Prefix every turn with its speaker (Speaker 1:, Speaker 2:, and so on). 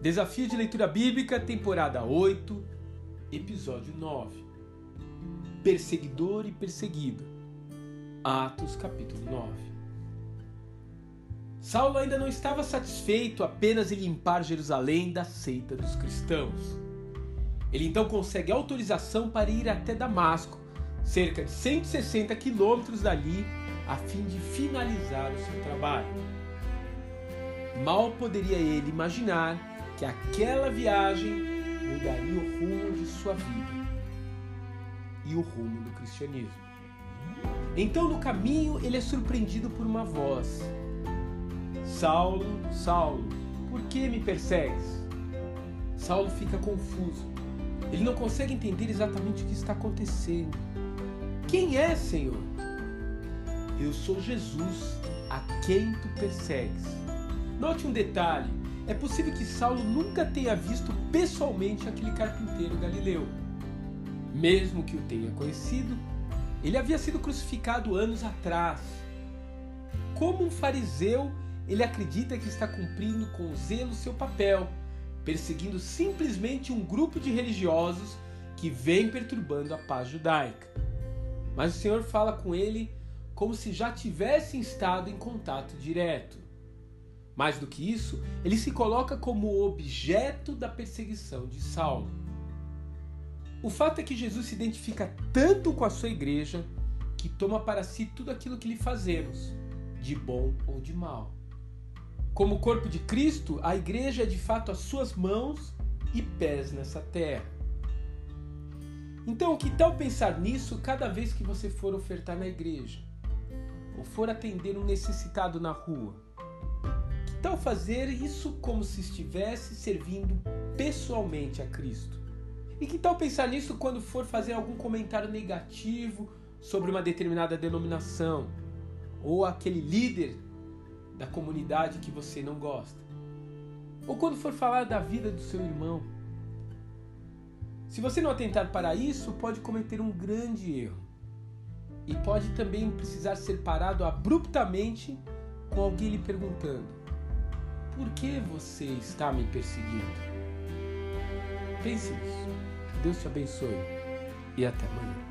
Speaker 1: Desafio de Leitura Bíblica, temporada 8, episódio 9. Perseguidor e perseguido. Atos, capítulo 9. Saulo ainda não estava satisfeito apenas em limpar Jerusalém da seita dos cristãos. Ele então consegue autorização para ir até Damasco, cerca de 160 quilômetros dali, a fim de finalizar o seu trabalho. Mal poderia ele imaginar que aquela viagem mudaria o rumo de sua vida e o rumo do cristianismo. Então, no caminho, ele é surpreendido por uma voz: Saulo, Saulo, por que me persegues? Saulo fica confuso. Ele não consegue entender exatamente o que está acontecendo. Quem é, Senhor? Eu sou Jesus, a quem tu persegues. Note um detalhe: é possível que Saulo nunca tenha visto pessoalmente aquele carpinteiro galileu. Mesmo que o tenha conhecido, ele havia sido crucificado anos atrás. Como um fariseu, ele acredita que está cumprindo com zelo seu papel, perseguindo simplesmente um grupo de religiosos que vem perturbando a paz judaica. Mas o Senhor fala com ele como se já tivessem estado em contato direto. Mais do que isso, ele se coloca como objeto da perseguição de Saulo. O fato é que Jesus se identifica tanto com a sua igreja que toma para si tudo aquilo que lhe fazemos, de bom ou de mal. Como corpo de Cristo, a igreja é de fato as suas mãos e pés nessa terra. Então, que tal pensar nisso cada vez que você for ofertar na igreja? Ou for atender um necessitado na rua? Tal fazer isso como se estivesse servindo pessoalmente a Cristo? E que tal pensar nisso quando for fazer algum comentário negativo sobre uma determinada denominação ou aquele líder da comunidade que você não gosta? Ou quando for falar da vida do seu irmão? Se você não atentar para isso, pode cometer um grande erro. E pode também precisar ser parado abruptamente com alguém lhe perguntando: por que você está me perseguindo? Pense nisso. Deus te abençoe e até amanhã.